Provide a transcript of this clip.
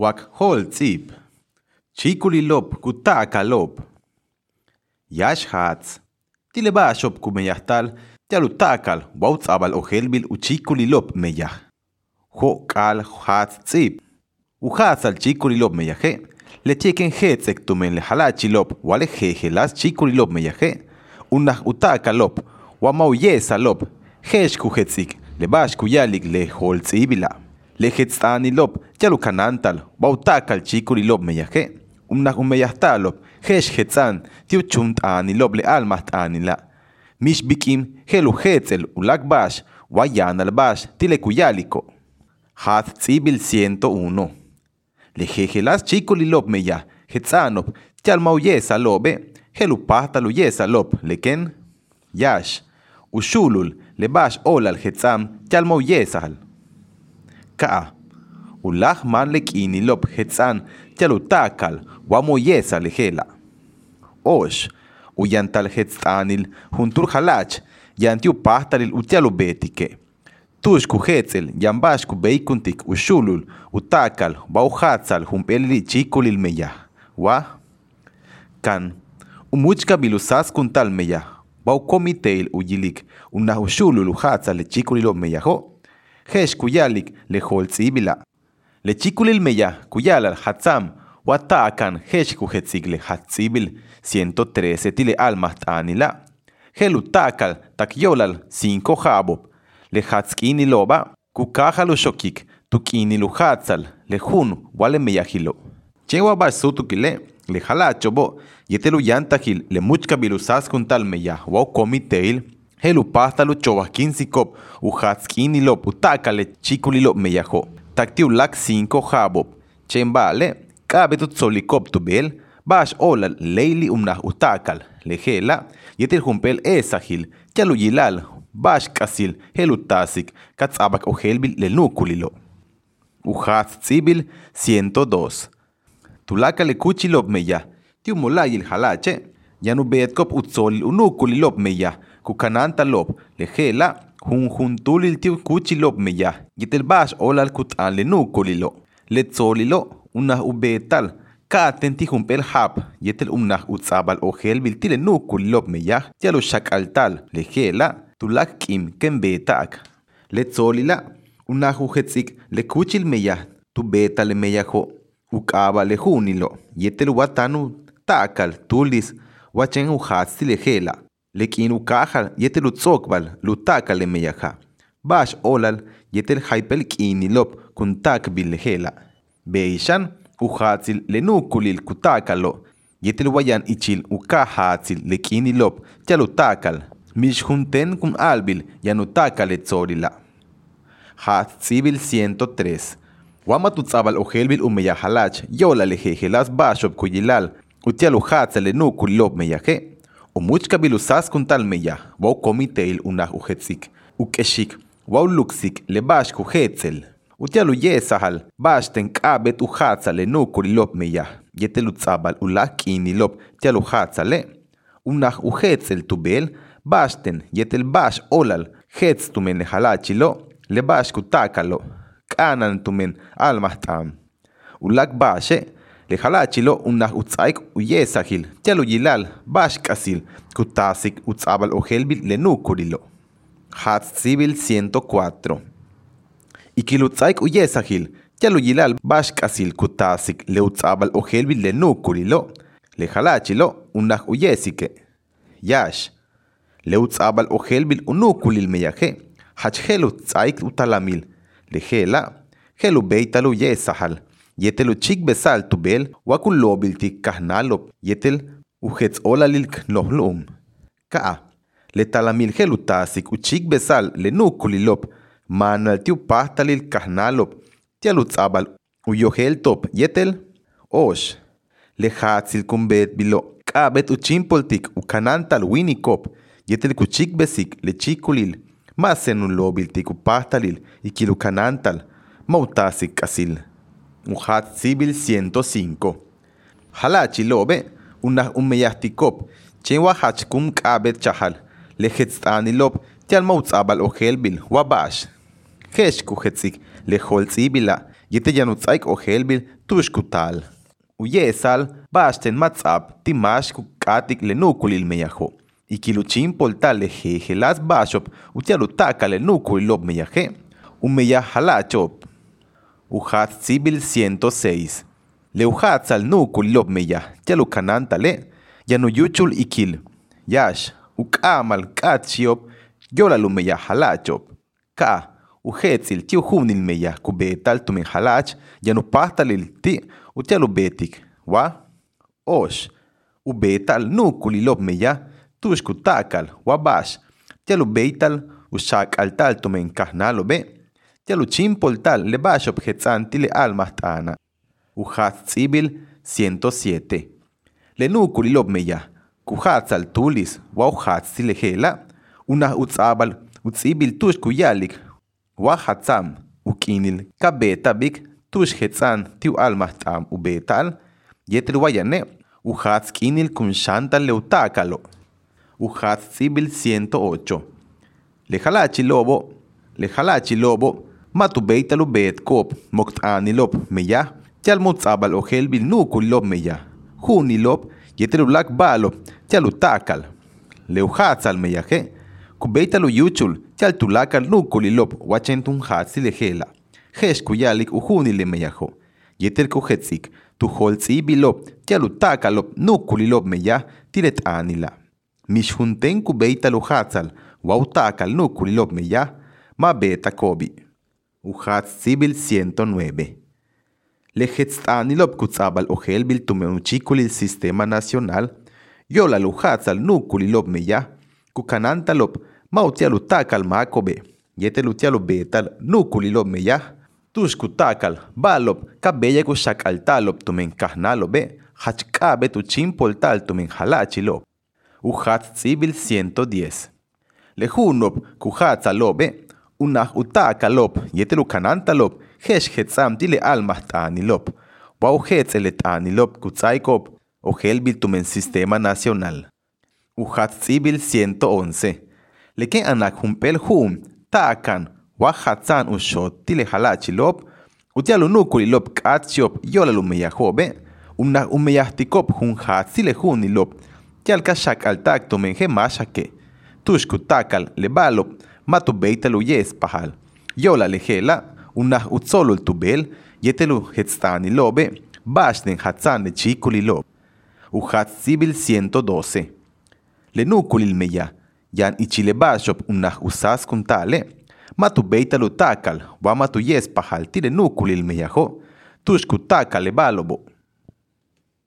wak hol tzip. Chikulilop kutakalop. Yash hats. Tilebashop kumeyahtal tialutakal wautzabal ojelbil uchikulilop meyah. Ho kal hats tzip. Ujats al chikulilop meyaje. Le chequen hetzek tumen le halachilop wale jejelas chikulilop meyaje. Unah utakalop wamauyezalop. Hesh kuhetzik le bash kuyalik le hol tzibila. Le hetzanilop tialukanantal wautakal chikulilop meyaje. Unah umeyahtalop hesh hetzan tiu chumt anilop le almaht anila. Mish bikim helu hetzel ulak bash wayan al bash tile kuyaliko. Hat tzibil 101. Le jejelas chikulilop meya hetzanop tialmauyesa lobe helu pahtalu yesa lop leken yash. Ushulul le bash olal hetzam tialmauyesal. Ka. Ulach man le kinilop hetzan tialutakal wamoyesa lejela. Osh, uyantal hetzanil juntur halach, yantiu pahtalil utialu betike. Tushku hetzel, yambashku beikuntik ushulul, utakal, bauhatzal, humpelili chikulil meya. Wa? Kan, umuchka bilusas kuntal meya. Bau komiteil uyilik, unah ushulul uhatzal chikulilo meyaho. Hesh kuyalik le holtzibila. Le chikulil meya, kuyalal hatzam, Watakan heshku hetzigle hatzibil 113 tile almas anila. Helu takal takyolal 5 jabo. Le hatskini loba kukajalu shokik tukini lu hatzal le hun wale meyahilo. Chewa basutu kile le halachobo yetelu yantakil le muchka bilusas kuntal meya wa komiteil helu pastalu chobakin sikop u hatskini lob utakale chikulilo meyaho. Taktiu lak 5 jabo. Chembale kabetu tzolikop tubel, bash ola leili umnah utakal, lejela, yetil humpel esahil, yaluyilal, bash kasil, helutasik, katzabak ojelbil lenukulilo. Ujaz tzibil 102. Tulaka le kuchilop meya, tiu molayil halache, yanu betkop utzolil unukulilop meya, kukananta lop, lejela, hun juntulil tiu kuchilop meya, yetil bash olal kutan lenukulilo. Letzolilo, unah ubetal kaaten tijumpel hap. Yetel umnah utzabal ojel biltile nukulilop meyah tialo shakaltal lejela tulak kim ken betak letzolila unah ujetzik lekuchil meyah tu beta le meyajo ukaba lejunilo yetel watanu takal tulis. Wachen uhatzi lejela lekin ukajal yetel utzokbal lutaka le meyaja bash olal yetel haipel kinilop kuntak bil lejela Beishan uhatzil lenukulil kutakalo. Yetel wayan ichil ukahatzil lekinilop tialutakal. Mishjunten kun albil yanutakal etzorila. Hatzibil 103. Wamatutzabal ojelbil umeyahalach yola lejejelas bashop kuyilal. Utialu hatzal lenukulilop meyaje. Umuchka bilusas kuntal meya. Wau komiteil unah uhetzik. Ukeshik. Wau luksik lebash kuhetzel. Utialu yesahal, bashten kabet uhatza le nukulilop meya, yetelu tzabal ulakinilop tialu hatza le. Unah uhetzel tubel, bashten yetel bash olal, hetz tumen le halachilo, le bash kutakalo, kanan tumen almahtam. Ulak bashe, le utzaik uyesahil, tialu yilal, bash kasil, kutasik utzabal ojelbil le nukulilo. Hatz civil 104. Ikilutzaik uyesahil, yaluyilal bashkasil kutasik leutzabal ojelbil le nukulilo, le uyesike. Yash, leutzabal ojelbil unukulil meyaje, hachhelu tzaik Yetel uchik besal tubel wakulobiltik kahnalop. Yetel ujetzolalik nohlum. Ka'a. Letalamilgel utasik uchik besal lenukulilop. Manaltiu pahtalil kahnalop. Tialutzabal uyoheltop. Yetel. Osh. Lehatzil kumbet bilo. Kabet uchimpoltik ukanantal winikop. Yetel kuchik besik lechikulil. Masenulobiltik upahtalil ikilukanantal. Mautasik asil. Uhat sibil 105. Halachi lobe, unah umeyahtikop, chewa hachkum kabet chahal, lehetstanilop, tial mautzabal ojelbil, wabash. Hesh kuhetzik, lejol tzibila, Yete yanutzaik ohelbil tushkutal. Uyesal, basten matzap, timash kukatik lenukulil meyajo. Ikiluchin poltal lejeje las bashop, utialutaka lenukulil lob meyaje. Umeya halachop. Uhat sibil 106. Leuhat al nukul lob meya, yalukananta le. Yanuyuchul ikil. Yash, ukamal katsiop, yola lumeya halachop. Ka, uhetzil tiu hunil meya kubetal tumen halach, yanupahtalil ti, utialu betik. Wa, osh, ubetal nukul lob meya, tushkutakal, wabash, tialu beital, ushak altal tumen kahnalo be. Tialu chimpoltal le bashop hetzanti le almahtana. Uhat tsibil 107. Le nukul lob meya, kuhatzal tulis, wa uhatzi lehela, una utzabal, utzibil tush kuyalik, wa hatzam, ukinil, kabeta bik, tush hetzan tiu almahtam ubetal, yetel wayane, uhatz kinil kun shantal leutakalo. Uhatz tsibil 108. Lehalachi lobo, lehalachi lobo, matu beitalu bet kop, moktani lob meya, tial mutzabal ohel bil nukul lob meya, huni lob, yetel ulak balo, tial utakal. Leuhatzal meyaje, kubeitalu yuchul, tial tulakal nukul lob, wachentun hatzi lehela. Hesh kuyalik uhuni le meyajo. Yetel kuhetzik, tu holzi bilob, tial utakal lob, nukul lob meya, tilet anila. Mishunten kubeitalu hatzal, wautakal nukul lob meya, ma beta kobi. Uhatz Sibil 109. Lehetzanilop kutzabal ohel bil tumeuchikulil Sistema Nacional, yola luhatzal nukulilop meya, kukanantalop mautialutakal makobe, yetelutialo betal nukulilop meya, tushkutakal balop kabella kushakaltalop tumen kahnalobe, hachkabe tu chimpoltal tumen halachilop. Uhatz Sibil 110. Lehunop kuhatzalobe, unah utakalop yetelu kanantalop hesh hetzam tile almah ta'anilop wau hetz ele ta'anilop kutzaikop o helbil tumen sistema nacional. Uhat tsibil 111 leke anak humpel hum ta'akan wa hatzan ushot tile halachilop utialu nukulilop k'atxiop yolalu meyajobe unah umeyahtikop hun hatzile junilop tialka xakaltak tumen hemashake tushkutakal lebalop matu beitalu yes pahal. Yola lejela, unah utzolul tubel, yetelu hetztani lobe, bashden hatzan le chikuli lob. Uhat sibil 112. Lenukulil meya, yan ichile bashop unah usas kuntale, matu beitalu takal, wa matu yes pahal tire nukulil meyajo, tushku takal le balobo.